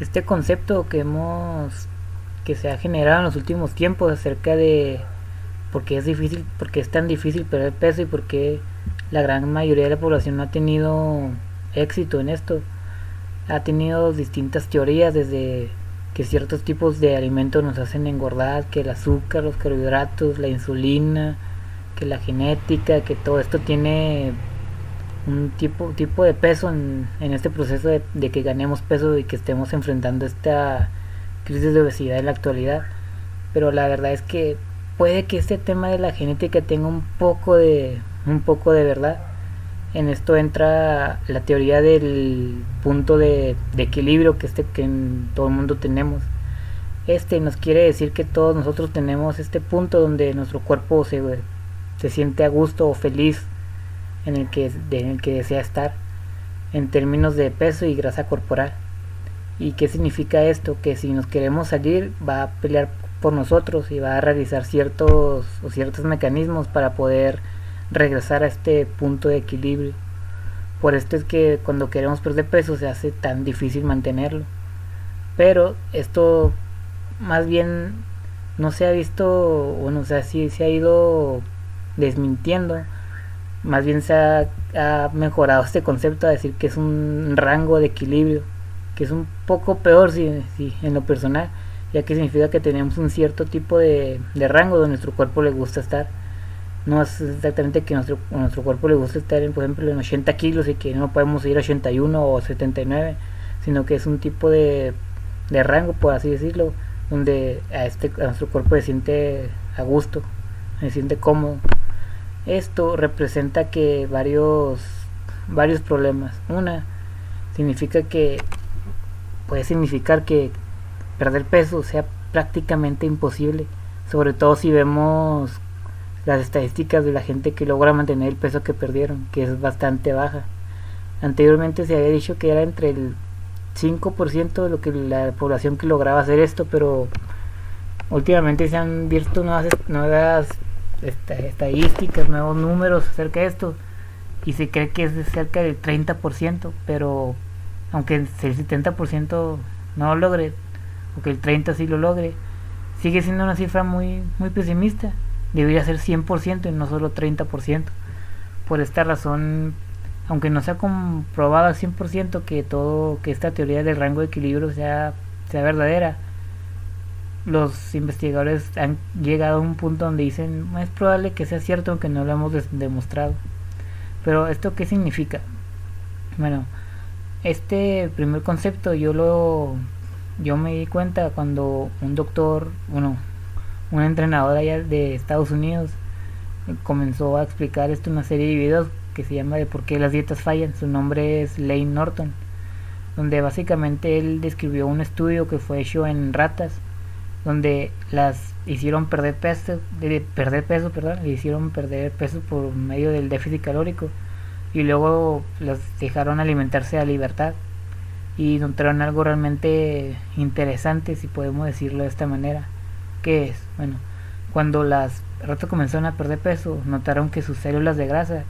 este concepto que hemos que se ha generado en los últimos tiempos acerca de por qué es difícil, porque es tan difícil perder peso y por qué la gran mayoría de la población no ha tenido éxito en esto. Ha tenido distintas teorías desde que ciertos tipos de alimentos nos hacen engordar, que el azúcar, los carbohidratos, la insulina, que la genética, que todo esto tiene un tipo, tipo de peso en, este proceso de, que ganemos peso y que estemos enfrentando esta crisis de obesidad en la actualidad. Pero la verdad es que puede que este tema de la genética tenga un poco de, un poco de verdad. En esto entra la teoría del punto de, de equilibrio que, este, que en todo el mundo tenemos. Este nos quiere decir que todos nosotros tenemos este punto donde nuestro cuerpo se se siente a gusto o feliz en el que, en el que desea estar en términos de peso y grasa corporal. ¿Y qué significa esto? Que si nos queremos salir va a pelear por nosotros y va a realizar ciertos o ciertos mecanismos para poder regresar a este punto de equilibrio. Por esto es que cuando queremos perder peso se hace tan difícil mantenerlo. Pero esto más bien no se ha visto, bueno, o sea, sí se ha ido desmintiendo. Más bien se ha, mejorado este concepto a decir que es un rango de equilibrio, que es un poco peor si, en lo personal, ya que significa que tenemos un cierto tipo de, rango donde nuestro cuerpo le gusta estar. No es exactamente que nuestro, nuestro cuerpo le gusta estar, en, por ejemplo, en 80 kilos y que no podemos ir a 81 o 79, sino que es un tipo de, de rango, por así decirlo, donde a, este, a nuestro cuerpo se siente a gusto, se siente cómodo. Esto representa que varios, varios problemas. Una, significa que puede significar que perder peso sea prácticamente imposible, sobre todo si vemos las estadísticas de la gente que logra mantener el peso que perdieron, que es bastante baja. Anteriormente se había dicho que era entre el 5% de lo que la población que lograba hacer esto, pero últimamente se han visto nuevas, nuevas estadísticas, nuevos números acerca de esto y se cree que es de cerca del 30%, pero aunque el 70% no lo logre, o que el 30% sí lo logre, sigue siendo una cifra muy, muy pesimista. Debería ser 100% y no solo 30%. Por esta razón, aunque no sea comprobado al 100% que todo que esta teoría del rango de equilibrio sea, sea verdadera, los investigadores han llegado a un punto donde dicen es probable que sea cierto aunque no lo hemos demostrado. Pero esto qué significa? Bueno, este primer concepto yo lo yo me di cuenta cuando un doctor, bueno, un entrenador allá de Estados Unidos comenzó a explicar esto en una serie de videos que se llama de por qué las dietas fallan. Su nombre es Lane Norton, donde básicamente él describió un estudio que fue hecho en ratas donde las hicieron perder peso, de perder peso, hicieron perder peso por medio del déficit calórico y luego las dejaron alimentarse a libertad y encontraron algo realmente interesante, si podemos decirlo de esta manera. ¿Qué es? Bueno, cuando las ratas comenzaron a perder peso, notaron que sus células de grasa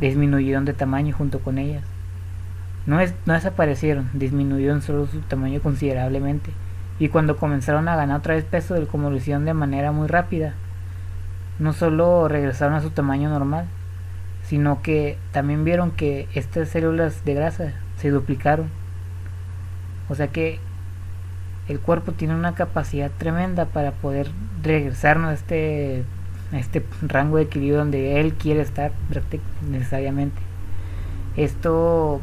disminuyeron de tamaño junto con ellas. No, es, no desaparecieron, disminuyeron solo su tamaño considerablemente y cuando comenzaron a ganar otra vez peso del como de manera muy rápida, no solo regresaron a su tamaño normal, sino que también vieron que estas células de grasa se duplicaron. O sea que el cuerpo tiene una capacidad tremenda para poder regresarnos a este, a este rango de equilibrio donde él quiere estar necesariamente. Esto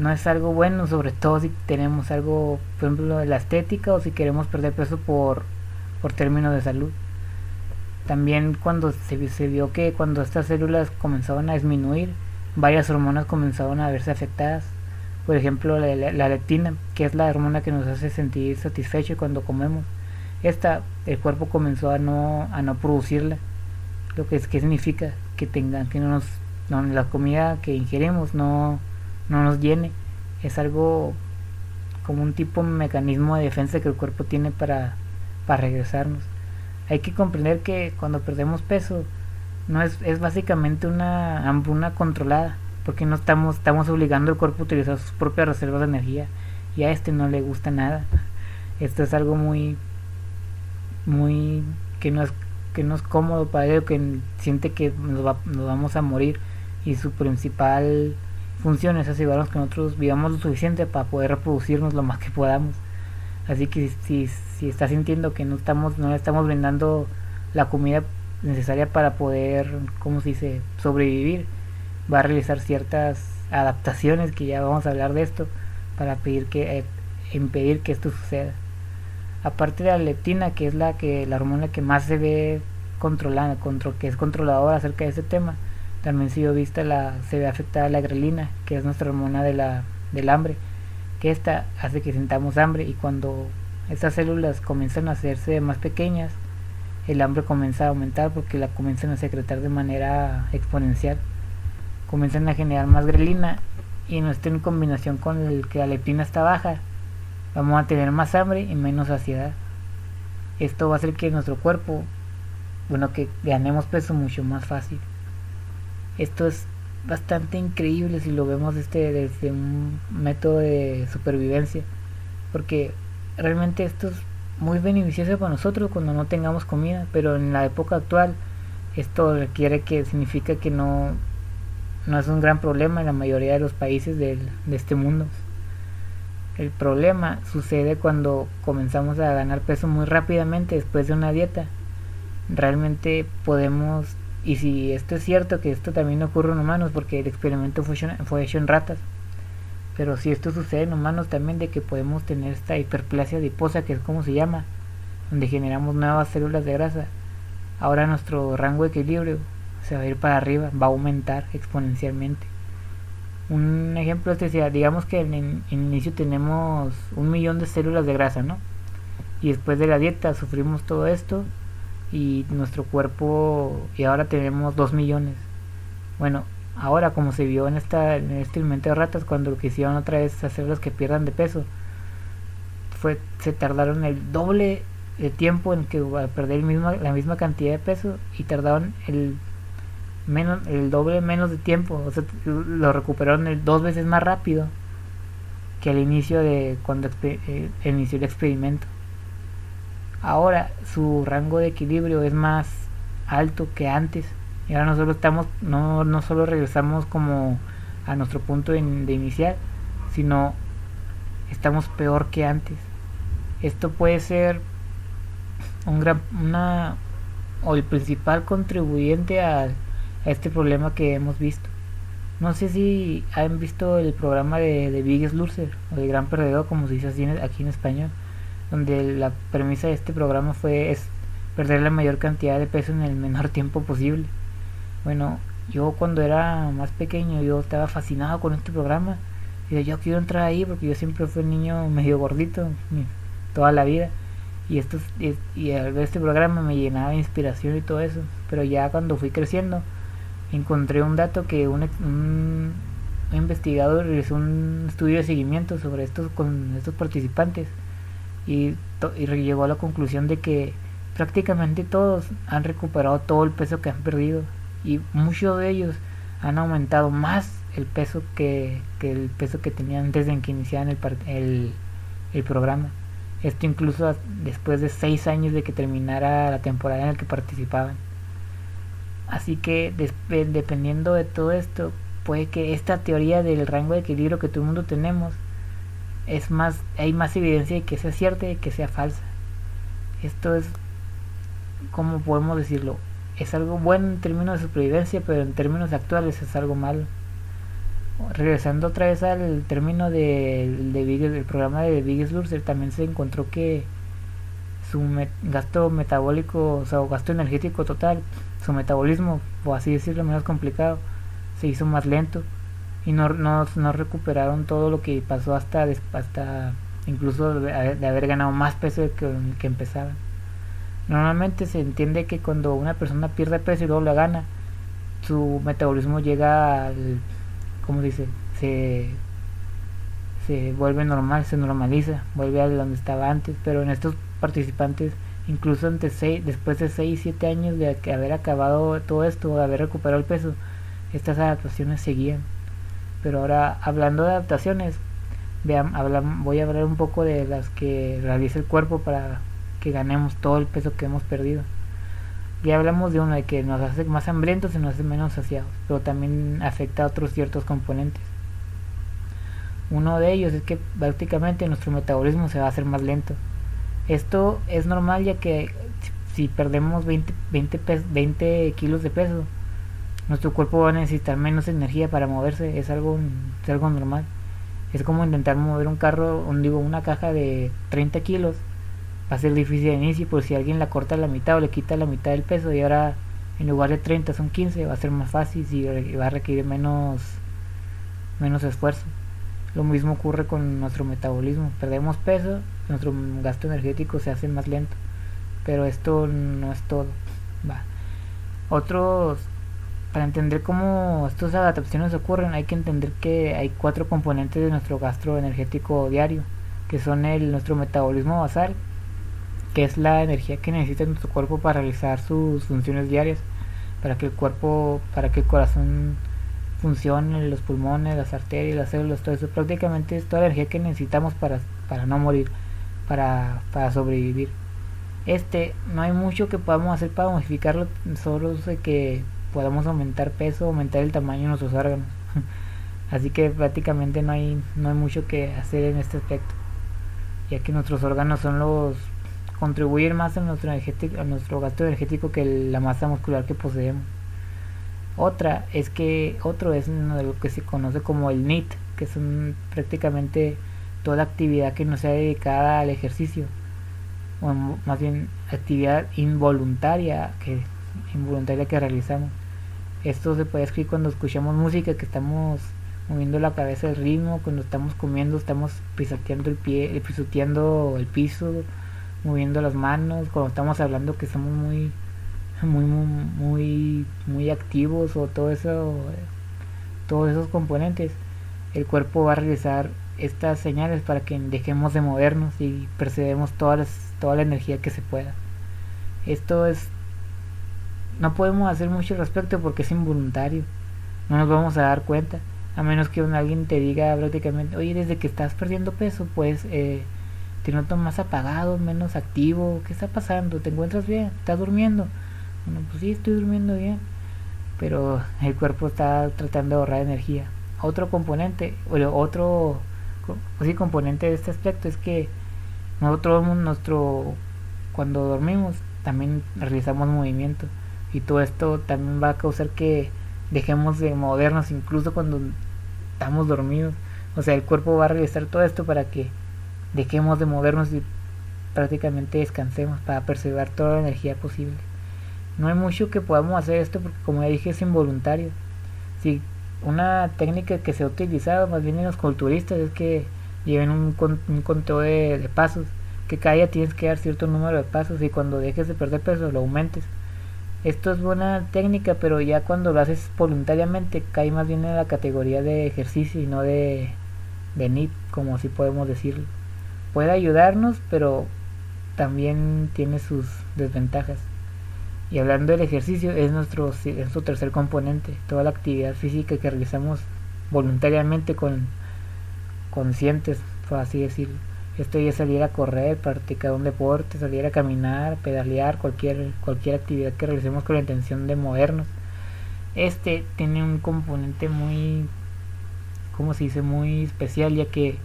no es algo bueno, sobre todo si tenemos algo, por ejemplo, de la estética o si queremos perder peso por, por términos de salud. También cuando se, se vio que cuando estas células comenzaban a disminuir, varias hormonas comenzaban a verse afectadas. Por ejemplo, la, la, leptina, que es la hormona que nos hace sentir satisfecho cuando comemos. Esta, el cuerpo comenzó a no, a no producirla. Lo que, es, que significa que tengan, que no nos, no, la comida que ingerimos no, no nos llene. Es algo como un tipo de mecanismo de defensa que el cuerpo tiene para, para regresarnos. Hay que comprender que cuando perdemos peso no es, es básicamente una hambruna controlada. porque no estamos, estamos obligando al cuerpo a utilizar sus propias reservas de energía y a este no le gusta nada. Esto es algo muy, muy, que no es, que no es cómodo para él, que siente que nos, nos vamos a morir y su principal función es asegurarnos que nosotros vivamos lo suficiente para poder reproducirnos lo más que podamos. Así que si, si está sintiendo que no estamos, no le estamos brindando la comida necesaria para poder, ¿cómo se dice?, sobrevivir, va a realizar ciertas adaptaciones, que ya vamos a hablar de esto, para pedir que, eh, impedir que esto suceda. Aparte de la leptina, que es la que la hormona que más se ve controlada, control, que es controladora acerca de ese tema, también se, vista la, se ve afectada la grelina, que es nuestra hormona de la, del hambre, que esta hace que sintamos hambre y cuando estas células comienzan a hacerse más pequeñas, el hambre comienza a aumentar porque la comienzan a secretar de manera exponencial. Comienzan a generar más grelina y no en combinación con el que la leptina está baja, vamos a tener más hambre y menos saciedad. Esto va a hacer que nuestro cuerpo, bueno, que ganemos peso mucho más fácil. Esto es bastante increíble si lo vemos este, desde un método de supervivencia, porque realmente esto es muy beneficioso para nosotros cuando no tengamos comida, pero en la época actual esto requiere que significa que no, no es un gran problema en la mayoría de los países de este mundo. El problema sucede cuando comenzamos a ganar peso muy rápidamente después de una dieta. Realmente podemos, y si esto es cierto que esto también ocurre en humanos, porque el experimento fue hecho, fue hecho en ratas, pero si esto sucede en humanos también de que podemos tener esta hiperplasia adiposa, que es como se llama, donde generamos nuevas células de grasa, ahora nuestro rango de equilibrio se va a ir para arriba, va a aumentar exponencialmente. Un ejemplo es que digamos que en, en, inicio tenemos un millón de células de grasa, ¿no? Y después de la dieta sufrimos todo esto y nuestro cuerpo y ahora tenemos dos millones. Bueno, ahora como se vio en esta en este alimento de ratas cuando lo quisieron otra vez hacer los que pierdan de peso fue se tardaron el doble de tiempo en que a perder la misma cantidad de peso y tardaron el menos el doble menos de tiempo o sea lo recuperaron el, dos veces más rápido que al inicio de cuando eh, inició el experimento ahora su rango de equilibrio es más alto que antes y ahora nosotros estamos, no, no solo regresamos como a nuestro punto de, iniciar, sino estamos peor que antes. Esto puede ser un gran, una, o el principal contribuyente a, este problema que hemos visto. No sé si han visto el programa de, de Biggest Loser o de Gran Perdedor, como se dice así aquí en español, donde la premisa de este programa fue es perder la mayor cantidad de peso en el menor tiempo posible. Bueno, yo cuando era más pequeño yo estaba fascinado con este programa. Y yo quiero entrar ahí porque yo siempre fui un niño medio gordito toda la vida. Y esto y al ver este programa me llenaba de inspiración y todo eso. Pero ya cuando fui creciendo encontré un dato que un, un, investigador realizó un estudio de seguimiento sobre estos con estos participantes y, y llegó a la conclusión de que prácticamente todos han recuperado todo el peso que han perdido y muchos de ellos han aumentado más el peso que, el peso que tenían antes de que iniciaran el, el, el, programa. Esto incluso después de seis años de que terminara la temporada en la que participaban. Así que dependiendo de todo esto, puede que esta teoría del rango de equilibrio que todo el mundo tenemos es más, hay más evidencia de que sea cierta y de que sea falsa. Esto es, como podemos decirlo? es algo bueno en términos de supervivencia, pero en términos actuales es algo malo. Regresando otra vez al término de, de del programa de Biggest Loser, también se encontró que su gasto metabólico, o sea, gasto energético total, su metabolismo, o así decirlo, menos complicado, se hizo más lento y no, no, no recuperaron todo lo que pasó hasta, hasta incluso de, haber ganado más peso que, que empezaban. Normalmente se entiende que cuando una persona pierde peso y luego la gana, su metabolismo llega al, ¿cómo dice? Se, se vuelve normal, se normaliza, vuelve a donde estaba antes, pero en estos participantes, incluso antes seis, después de 6, 7 años de haber acabado todo esto, de haber recuperado el peso, estas adaptaciones seguían. Pero ahora, hablando de adaptaciones, vean, voy a hablar un poco de las que realiza el cuerpo para que ganemos todo el peso que hemos perdido. Ya hablamos de uno de que nos hace más hambrientos y nos hace menos saciados, pero también afecta a otros ciertos componentes. Uno de ellos es que prácticamente nuestro metabolismo se va a hacer más lento. Esto es normal ya que si perdemos 20, 20, 20 kilos de peso, nuestro cuerpo va a necesitar menos energía para moverse, es algo, es algo normal. Es como intentar mover un carro, un, digo, una caja de 30 kilos. Va a ser difícil de inicio, por si alguien la corta la mitad o le quita la mitad del peso y ahora en lugar de 30 son 15, va a ser más fácil y va a requerir menos, menos esfuerzo. Lo mismo ocurre con nuestro metabolismo. Perdemos peso, nuestro gasto energético se hace más lento. Pero esto no es todo. Va. Otros, para entender cómo estas adaptaciones ocurren, hay que entender que hay cuatro componentes de nuestro gasto energético diario, que son el nuestro metabolismo basal, que es la energía que necesita nuestro cuerpo para realizar sus funciones diarias, para que el cuerpo, para que el corazón funcionen los pulmones, las arterias, las células, todo eso. Prácticamente es toda la energía que necesitamos para, para no morir, para, para sobrevivir. Este, no hay mucho que podamos hacer para modificarlo, solo sé que podamos aumentar peso, aumentar el tamaño de nuestros órganos. Así que prácticamente no hay, no hay mucho que hacer en este aspecto, ya que nuestros órganos son los contribuyen más a nuestro, a nuestro gasto energético que la masa muscular que poseemos. Otra es que otro es lo que se conoce como el NIT, que son prácticamente toda actividad que no sea dedicada al ejercicio, o más bien actividad involuntaria que involuntaria que realizamos. Esto se puede escribir cuando escuchamos música, que estamos moviendo la cabeza del ritmo, cuando estamos comiendo, estamos pisoteando el pie, pisoteando el piso, moviendo las manos, cuando estamos hablando que estamos muy muy muy muy activos o todo eso todos esos componentes el cuerpo va a realizar estas señales para que dejemos de movernos y percibamos toda toda la energía que se pueda. Esto es no podemos hacer mucho respecto porque es involuntario. No nos vamos a dar cuenta. A menos que alguien te diga prácticamente oye desde que estás perdiendo peso pues eh, te noto más apagado menos activo. Qué está pasando te encuentras bien estás durmiendo bueno, pues sí, estoy durmiendo bien, pero el cuerpo está tratando de ahorrar energía. Otro componente, o otro sí, componente de este aspecto es que nosotros, nuestro, cuando dormimos, también realizamos movimiento. Y todo esto también va a causar que dejemos de movernos incluso cuando estamos dormidos. O sea, el cuerpo va a realizar todo esto para que dejemos de movernos y prácticamente descansemos para percibir toda la energía posible no hay mucho que podamos hacer esto porque como ya dije es involuntario. Si una técnica que se ha utilizado más bien en los culturistas es que lleven un, un conteo de, pasos, que cada día tienes que dar cierto número de pasos y cuando dejes de perder peso lo aumentes. Esto es buena técnica, pero ya cuando lo haces voluntariamente cae más bien en la categoría de ejercicio y no de, de como si podemos decirlo. Puede ayudarnos, pero también tiene sus desventajas. Y hablando del ejercicio, es nuestro, es tercer componente, toda la actividad física que realizamos voluntariamente con conscientes, por así decirlo. Esto ya salir a correr, practicar un deporte, salir a caminar, pedalear, cualquier, cualquier actividad que realicemos con la intención de movernos. Este tiene un componente muy, como se dice, muy especial, ya que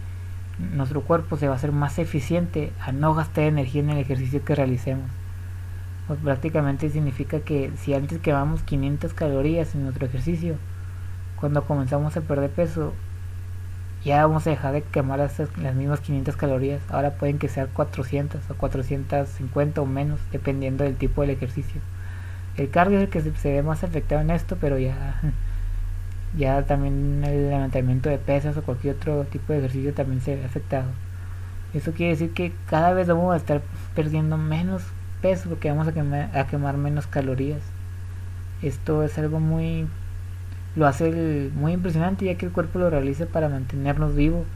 nuestro cuerpo se va a hacer más eficiente a no gastar energía en el ejercicio que realicemos pues prácticamente significa que si antes quemamos 500 calorías en nuestro ejercicio, cuando comenzamos a perder peso, ya vamos a dejar de quemar las, las mismas 500 calorías. Ahora pueden que sean 400 o 450 o menos, dependiendo del tipo del ejercicio. El cardio es el que se, ve más afectado en esto, pero ya, ya también el levantamiento de pesas o cualquier otro tipo de ejercicio también se ve afectado. Eso quiere decir que cada vez vamos a estar perdiendo menos peso porque vamos a quemar, a quemar menos calorías. Esto es algo muy lo hace muy impresionante ya que el cuerpo lo realiza para mantenernos vivos,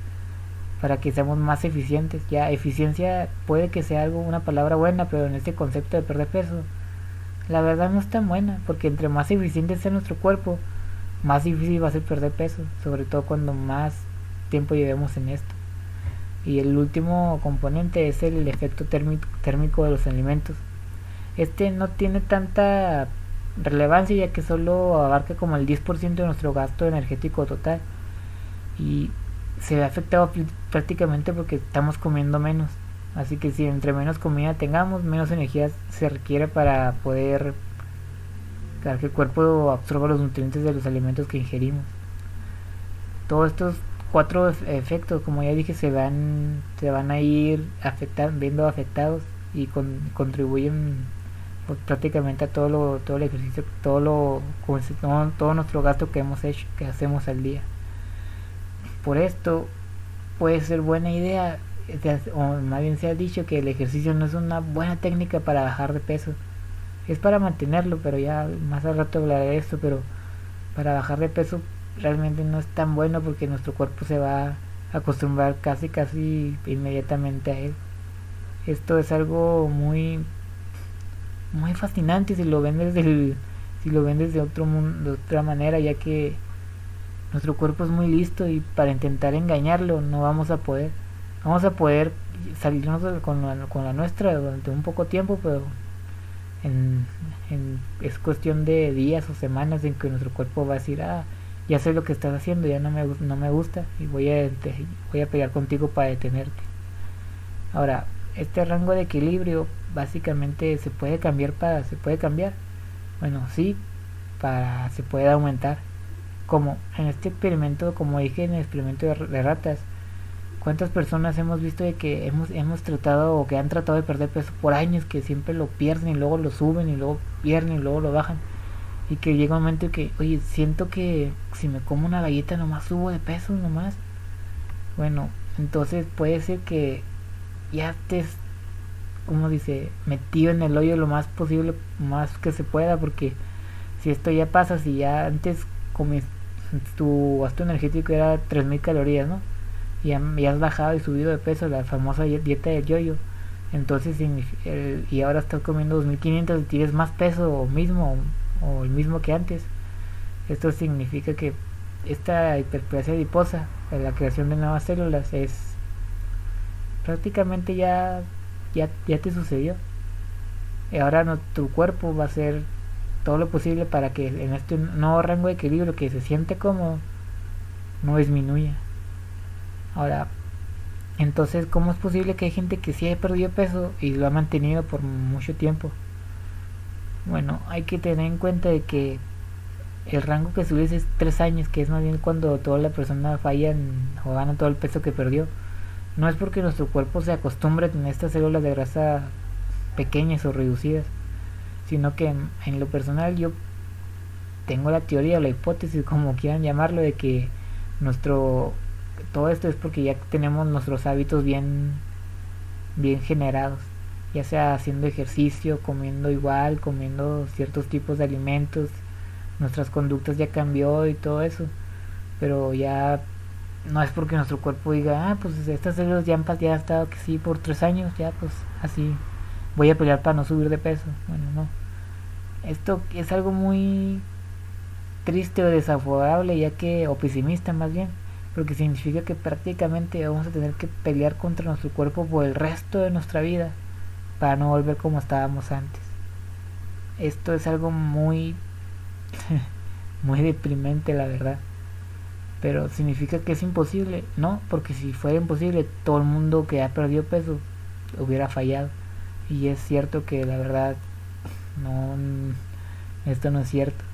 para que seamos más eficientes. Ya eficiencia puede que sea algo una palabra buena, pero en este concepto de perder peso la verdad no es tan buena, porque entre más eficiente sea nuestro cuerpo, más difícil va a ser perder peso, sobre todo cuando más tiempo llevemos en esto. Y el último componente es el efecto térmico de los alimentos. Este no tiene tanta relevancia ya que solo abarca como el 10% de nuestro gasto energético total. Y se ve afectado prácticamente porque estamos comiendo menos. Así que si entre menos comida tengamos, menos energía se requiere para poder que el cuerpo absorba los nutrientes de los alimentos que ingerimos. Todos estos cuatro efectos, como ya dije, se van, se van a ir afectar, viendo afectados y contribuyen pues, prácticamente a todo lo, todo el ejercicio, todo lo, todo, todo nuestro gasto que hemos hecho, que hacemos al día. Por esto puede ser buena idea, o más bien se ha dicho que el ejercicio no es una buena técnica para bajar de peso es para mantenerlo, pero ya más al rato hablaré de esto, pero para bajar de peso realmente no es tan bueno porque nuestro cuerpo se va a acostumbrar casi casi inmediatamente a él. Esto es algo muy muy fascinante si lo ven desde si lo ven desde otro mundo, de otra manera, ya que nuestro cuerpo es muy listo y para intentar engañarlo no vamos a poder. Vamos a poder salirnos con la, con la nuestra durante un poco tiempo, pero en, es cuestión de días o semanas en que nuestro cuerpo va a decir, ah, ya sé lo que estás haciendo, ya no me, no me gusta y voy a, voy a pelear contigo para detenerte. Ahora, este rango de equilibrio básicamente se puede cambiar para, se puede cambiar. Bueno, sí, para, se puede aumentar. Como en este experimento, como dije en el experimento de ratas, ¿Cuántas personas hemos visto de que hemos, hemos tratado o que han tratado de perder peso por años, que siempre lo pierden y luego lo suben y luego pierden y luego lo bajan? Y que llega un momento que, oye, siento que si me como una galleta nomás subo de peso nomás. Bueno, entonces puede ser que ya estés, como dice, metido en el hoyo lo más posible, más que se pueda, porque si esto ya pasa, si ya antes comes, tu gasto energético era 3000 calorías, ¿no? y, has bajado y subido de peso, la famosa dieta del yoyo. Entonces, y ahora estás comiendo 2500 y tienes más peso mismo o, el mismo que antes. Esto significa que esta hiperplasia adiposa, la creación de nuevas células, es prácticamente ya, ya, ya te sucedió. Y ahora no, tu cuerpo va a hacer todo lo posible para que en este nuevo rango de equilibrio que se siente cómodo no disminuya. Ahora, entonces, ¿cómo es posible que hay gente que sí haya perdido peso y lo ha mantenido por mucho tiempo? Bueno, hay que tener en cuenta de que el rango que subes es 3 años, que es más bien cuando toda la persona falla o gana todo el peso que perdió. No es porque nuestro cuerpo se acostumbre a tener estas células de grasa pequeñas o reducidas, sino que en, lo personal yo tengo la teoría o la hipótesis, como quieran llamarlo, de que nuestro todo esto es porque ya tenemos nuestros hábitos bien, bien generados, ya sea haciendo ejercicio, comiendo igual, comiendo ciertos tipos de alimentos, nuestras conductas ya cambió y todo eso, pero ya no es porque nuestro cuerpo diga, ah, pues estas células ya han, estado que sí por tres años, ya pues así voy a pelear para no subir de peso. Bueno, no. Esto es algo muy triste o desfavorable, ya que, o pesimista más bien, porque significa que prácticamente vamos a tener que pelear contra nuestro cuerpo por el resto de nuestra vida para no volver como estábamos antes. Esto es algo muy muy deprimente la verdad. Pero significa que es imposible, ¿no? Porque si fuera imposible, todo el mundo que ha perdido peso hubiera fallado. Y es cierto que la verdad no esto no es cierto.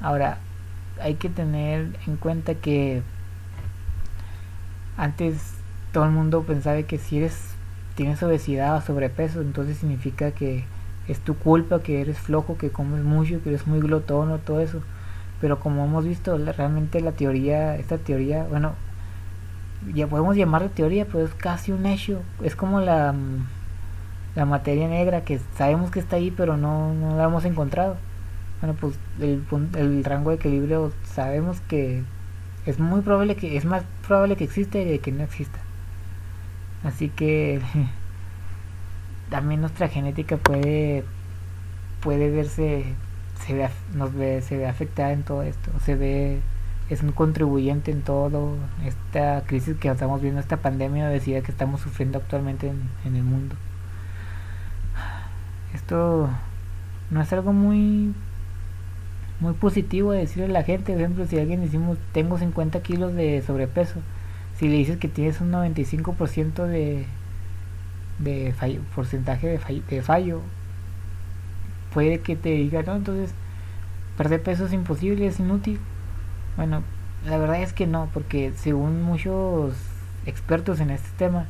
Ahora, hay que tener en cuenta que antes todo el mundo pensaba que si eres tienes obesidad o sobrepeso, entonces significa que es tu culpa, que eres flojo, que comes mucho, que eres muy glotón o todo eso. Pero como hemos visto, realmente la teoría, esta teoría, bueno, ya podemos llamarla teoría, pero es casi un hecho. Es como la, la materia negra que sabemos que está ahí, pero no, no la hemos encontrado. Bueno, pues el, el rango de equilibrio sabemos que es muy probable que es más probable que existe de que no exista así que también nuestra genética puede puede verse se ve, nos ve, se ve afectada en todo esto, se ve, es un contribuyente en todo esta crisis que estamos viendo, esta pandemia decía que estamos sufriendo actualmente en, en el mundo. Esto no es algo muy muy positivo de decirle a la gente, por ejemplo, si alguien decimos tengo 50 kilos de sobrepeso, si le dices que tienes un 95% de, de fallo, porcentaje de fallo, de fallo, puede que te diga, no, entonces perder peso es imposible, es inútil. Bueno, la verdad es que no, porque según muchos expertos en este tema,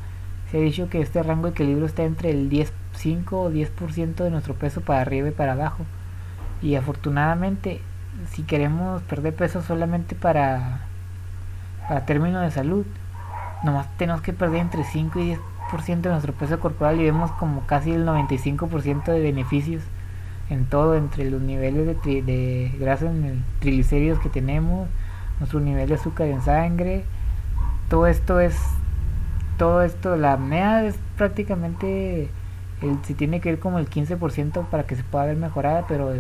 se ha dicho que este rango de equilibrio está entre el 10, 5 o 10% de nuestro peso para arriba y para abajo. Y afortunadamente, si queremos perder peso solamente para, para términos de salud, nomás tenemos que perder entre 5 y 10% de nuestro peso corporal y vemos como casi el 95% de beneficios en todo, entre los niveles de, de grasa en el triglicéridos que tenemos, nuestro nivel de azúcar en sangre, todo esto es, todo esto, la apnea es prácticamente, el, se tiene que ver como el 15% para que se pueda ver mejorada, pero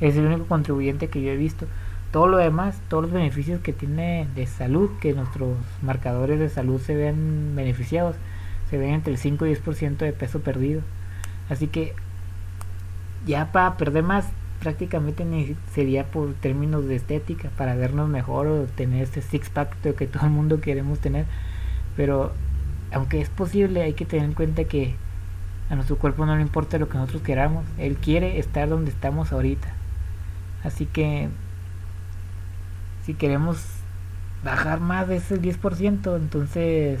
es el único contribuyente que yo he visto. Todo lo demás, todos los beneficios que tiene de salud, que nuestros marcadores de salud se ven beneficiados, se ven entre el 5 y 10% de peso perdido. Así que ya para perder más prácticamente sería por términos de estética, para vernos mejor o tener este six pack que todo el mundo queremos tener. Pero aunque es posible, hay que tener en cuenta que a nuestro cuerpo no le importa lo que nosotros queramos. Él quiere estar donde estamos ahorita. Así que si queremos bajar más de ese 10%, entonces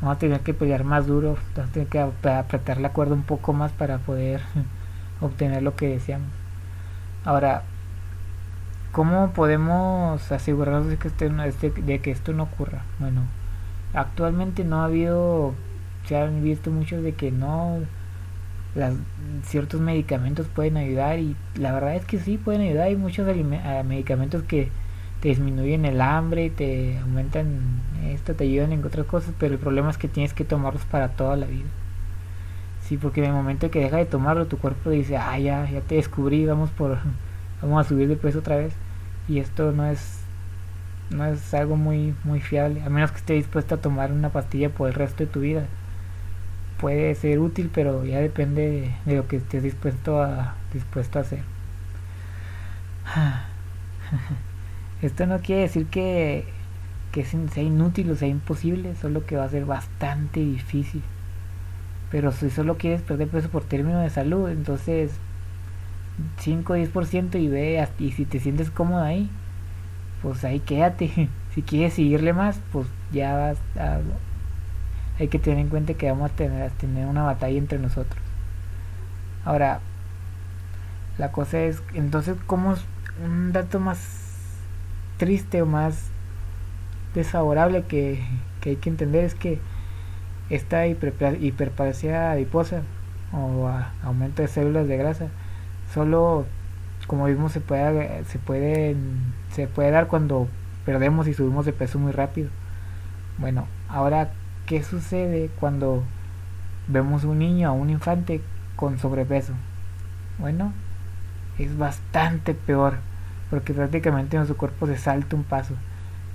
vamos a tener que pelear más duro, vamos a tener que apretar la cuerda un poco más para poder obtener lo que deseamos. Ahora, ¿cómo podemos asegurarnos de que, este, de que esto no ocurra? Bueno, actualmente no ha habido, se han visto muchos de que no, las, ciertos medicamentos pueden ayudar y la verdad es que sí pueden ayudar. Hay muchos medicamentos que te disminuyen el hambre, te aumentan esto, te ayudan en otras cosas, pero el problema es que tienes que tomarlos para toda la vida. Sí, porque en el momento que deja de tomarlo, tu cuerpo dice, ah, ya, ya te descubrí, vamos por, vamos a subir de peso otra vez. Y esto no es, no es algo muy, muy fiable, a menos que estés dispuesto a tomar una pastilla por el resto de tu vida. Puede ser útil, pero ya depende de, lo que estés dispuesto a, dispuesto a hacer. Esto no quiere decir que, que sea inútil o sea imposible, solo que va a ser bastante difícil. Pero si solo quieres perder peso por término de salud, entonces 5 o 10% y ve, y si te sientes cómodo ahí, pues ahí quédate. Si quieres seguirle más, pues ya vas a, hay que tener en cuenta que vamos a tener, tener una batalla entre nosotros. Ahora, la cosa es, entonces, ¿cómo un dato más triste o más desfavorable que, que hay que entender es que esta hiperplasia adiposa o aumento de células de grasa. Solo como vimos se puede se puede se puede dar cuando perdemos y subimos de peso muy rápido. Bueno ahora qué sucede cuando vemos un niño o un infante con sobrepeso bueno es bastante peor porque prácticamente en su cuerpo se salta un paso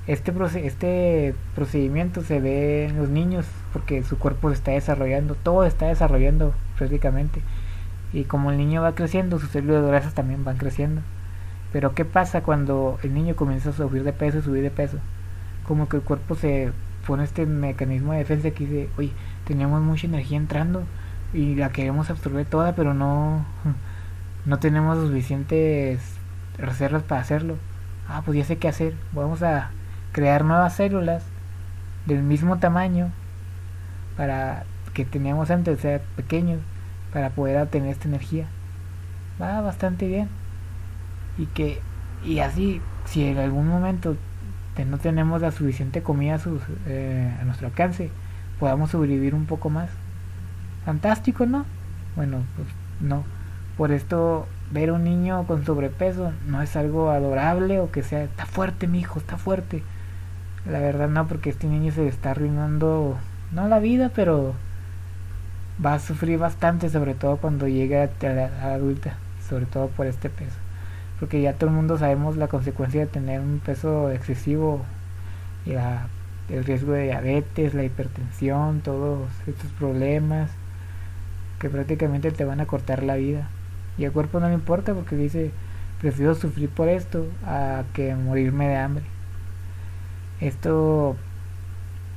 este, este procedimiento se ve en los niños porque su cuerpo se está desarrollando, todo está desarrollando prácticamente. Y como el niño va creciendo, sus células grasas también van creciendo. Pero ¿qué pasa cuando el niño comienza a subir de peso y subir de peso? Como que el cuerpo se pone este mecanismo de defensa que dice, oye, tenemos mucha energía entrando y la queremos absorber toda, pero no, no tenemos suficientes reservas para hacerlo. Ah, pues ya sé qué hacer. Vamos a crear nuevas células del mismo tamaño para que teníamos antes, sea, pequeños, para poder obtener esta energía. Va bastante bien. Y que, y así, si en algún momento no tenemos la suficiente comida a, eh, a nuestro alcance, podamos sobrevivir un poco más. Fantástico, ¿no? Bueno, pues no. Por esto, ver un niño con sobrepeso no es algo adorable o que sea, está fuerte mi hijo, está fuerte. La verdad no, porque este niño se está arruinando, no la vida, pero va a sufrir bastante, sobre todo cuando llegue a la adulta. sobre todo por este peso. Porque ya todo el mundo sabemos la consecuencia de tener un peso excesivo y el riesgo de diabetes, la hipertensión, todos estos problemas que prácticamente te van a cortar la vida. Y al cuerpo no le importa porque dice, prefiero sufrir por esto a que morirme de hambre. Esto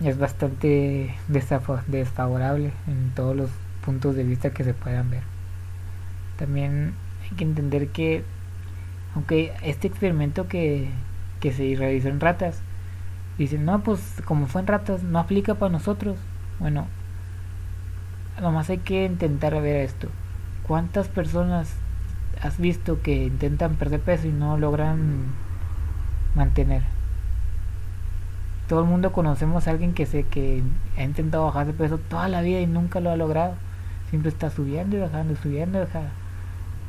es bastante desfavorable en todos los puntos de vista que se puedan ver. También hay que entender que, aunque este experimento que, que se realizó en ratas, dicen, no, pues como fue en ratas, no aplica para nosotros. Bueno, nomás hay que intentar ver esto. ¿Cuántas personas has visto que intentan perder peso y no logran mantener? Todo el mundo conocemos a alguien que sé que ha intentado bajar de peso toda la vida y nunca lo ha logrado. Siempre está subiendo y bajando, subiendo y bajando.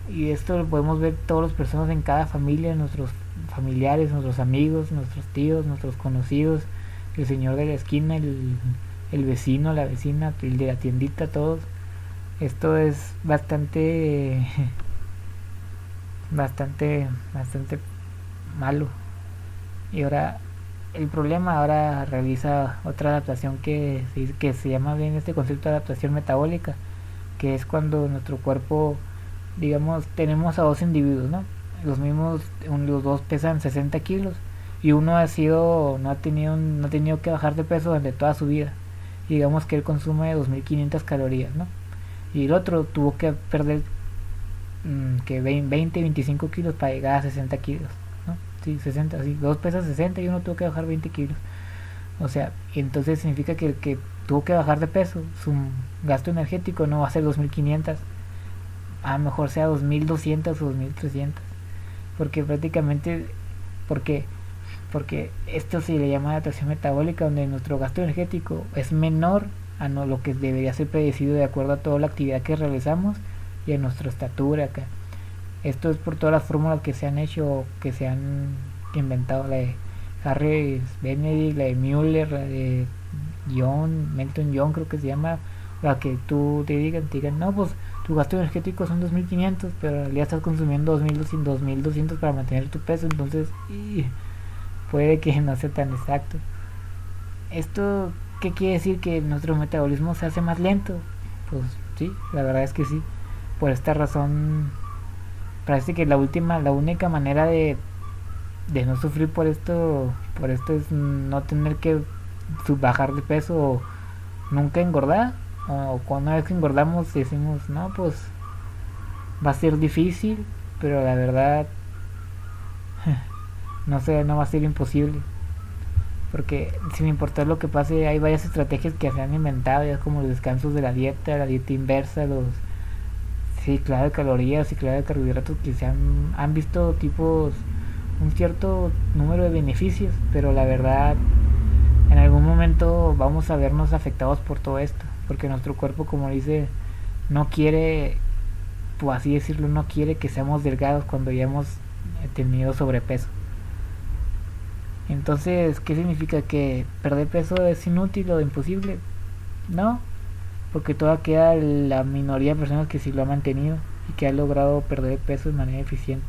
Y esto lo podemos ver todas las personas en cada familia, nuestros familiares, nuestros amigos, nuestros tíos, nuestros conocidos, el señor de la esquina, el, el vecino, la vecina, el de la tiendita, todos. Esto es bastante, bastante, bastante malo. Y ahora el problema ahora realiza otra adaptación que que se llama bien este concepto de adaptación metabólica, que es cuando nuestro cuerpo, digamos, tenemos a dos individuos, ¿no? Los mismos, los dos pesan 60 kilos y uno ha sido, no ha tenido, no ha tenido que bajar de peso durante toda su vida. digamos que él consume 2.500 calorías, ¿no? Y el otro tuvo que perder mm, que 20, 25 kilos para llegar a 60 kilos. Sí, 60, sí, dos pesas 60 y uno tuvo que bajar 20 kilos. O sea, entonces significa que el que tuvo que bajar de peso, su gasto energético no va a ser 2500, a lo mejor sea 2200 o 2300. Porque prácticamente, porque porque esto se le llama adaptación metabólica, donde nuestro gasto energético es menor a no, lo que debería ser predecido de acuerdo a toda la actividad que realizamos y a nuestra estatura acá. Esto es por todas las fórmulas que se han hecho, que se han inventado, la de Harry Benedict, la de Mueller, la de John, Melton John creo que se llama, la que tú te digan, te digan, no, pues tu gasto energético son 2500, pero ya estás consumiendo 2200, 2200 para mantener tu peso, entonces puede que no sea tan exacto. Esto, ¿qué quiere decir? Que nuestro metabolismo se hace más lento. Pues sí, la verdad es que sí. Por esta razón parece que la última, la única manera de, de no sufrir por esto, por esto es no tener que bajar de peso o nunca engordar. O cuando una vez que engordamos decimos, no, pues va a ser difícil, pero la verdad no sé, no va a ser imposible. Porque sin importar lo que pase, hay varias estrategias que se han inventado, ya como los descansos de la dieta, la dieta inversa, los ciclado de calorías, ciclado de carbohidratos que se han, han visto tipos, un cierto número de beneficios, pero la verdad en algún momento vamos a vernos afectados por todo esto, porque nuestro cuerpo, como dice, no quiere, por así decirlo, no quiere que seamos delgados cuando ya hemos tenido sobrepeso. Entonces, ¿qué significa? ¿Que perder peso es inútil o imposible? No, porque todavía queda la minoría de personas que sí lo ha mantenido y que ha logrado perder peso de manera eficiente.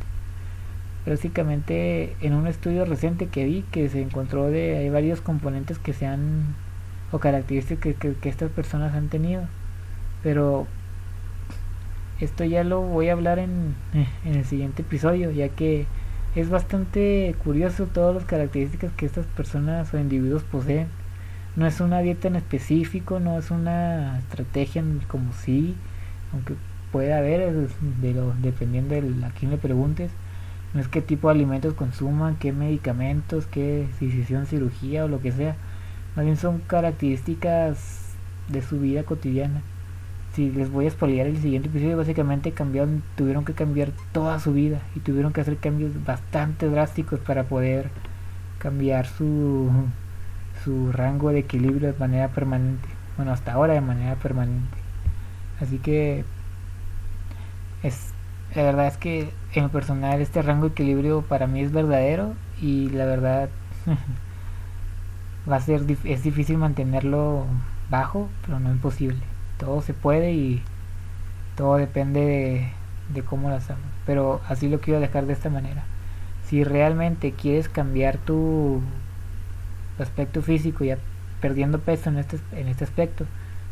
Básicamente, en un estudio reciente que vi, que se encontró de hay varios componentes que se han o características que, que estas personas han tenido, pero esto ya lo voy a hablar en, en el siguiente episodio, ya que es bastante curioso todas las características que estas personas o individuos poseen no es una dieta en específico, no es una estrategia como sí, aunque puede haber, de lo, dependiendo de a quién le preguntes, no es qué tipo de alimentos consuman, qué medicamentos, qué decisión cirugía o lo que sea, más bien son características de su vida cotidiana. Si les voy a expoliar el siguiente episodio, básicamente cambiaron, tuvieron que cambiar toda su vida y tuvieron que hacer cambios bastante drásticos para poder cambiar su su rango de equilibrio de manera permanente. Bueno, hasta ahora de manera permanente. Así que es la verdad es que en lo personal este rango de equilibrio para mí es verdadero y la verdad va a ser es difícil mantenerlo bajo, pero no imposible. Todo se puede y todo depende de cómo lo hacemos. Pero así lo quiero dejar de esta manera. Si realmente quieres cambiar tu aspecto físico, ya perdiendo peso en este, en este aspecto,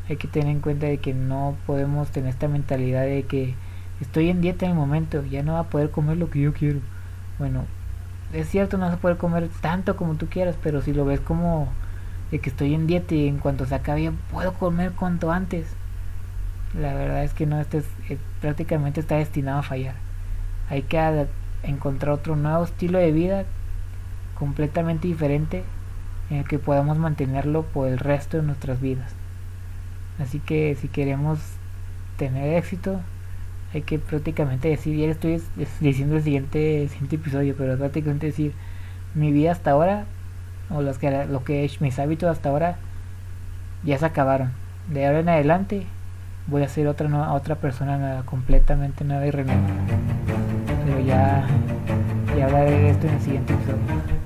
hay que tener en cuenta de que no podemos tener esta mentalidad de que estoy en dieta en el momento, ya no va a poder comer lo que yo quiero. Bueno, es cierto, no vas a poder comer tanto como tú quieras, pero si lo ves como de que estoy en dieta y en cuanto se acabe puedo comer cuanto antes, la verdad es que no, este es, prácticamente está destinado a fallar. Hay que encontrar otro nuevo estilo de vida completamente diferente el que podamos mantenerlo por el resto de nuestras vidas. Así que si queremos tener éxito, hay que prácticamente decir, ya estoy diciendo el siguiente, siguiente episodio, pero prácticamente decir, mi vida hasta ahora, o los que, lo que mis hábitos hasta ahora, ya se acabaron. De ahora en adelante voy a ser otra, otra persona completamente nueva y renovada. Pero ya, ya hablaré de esto en el siguiente episodio.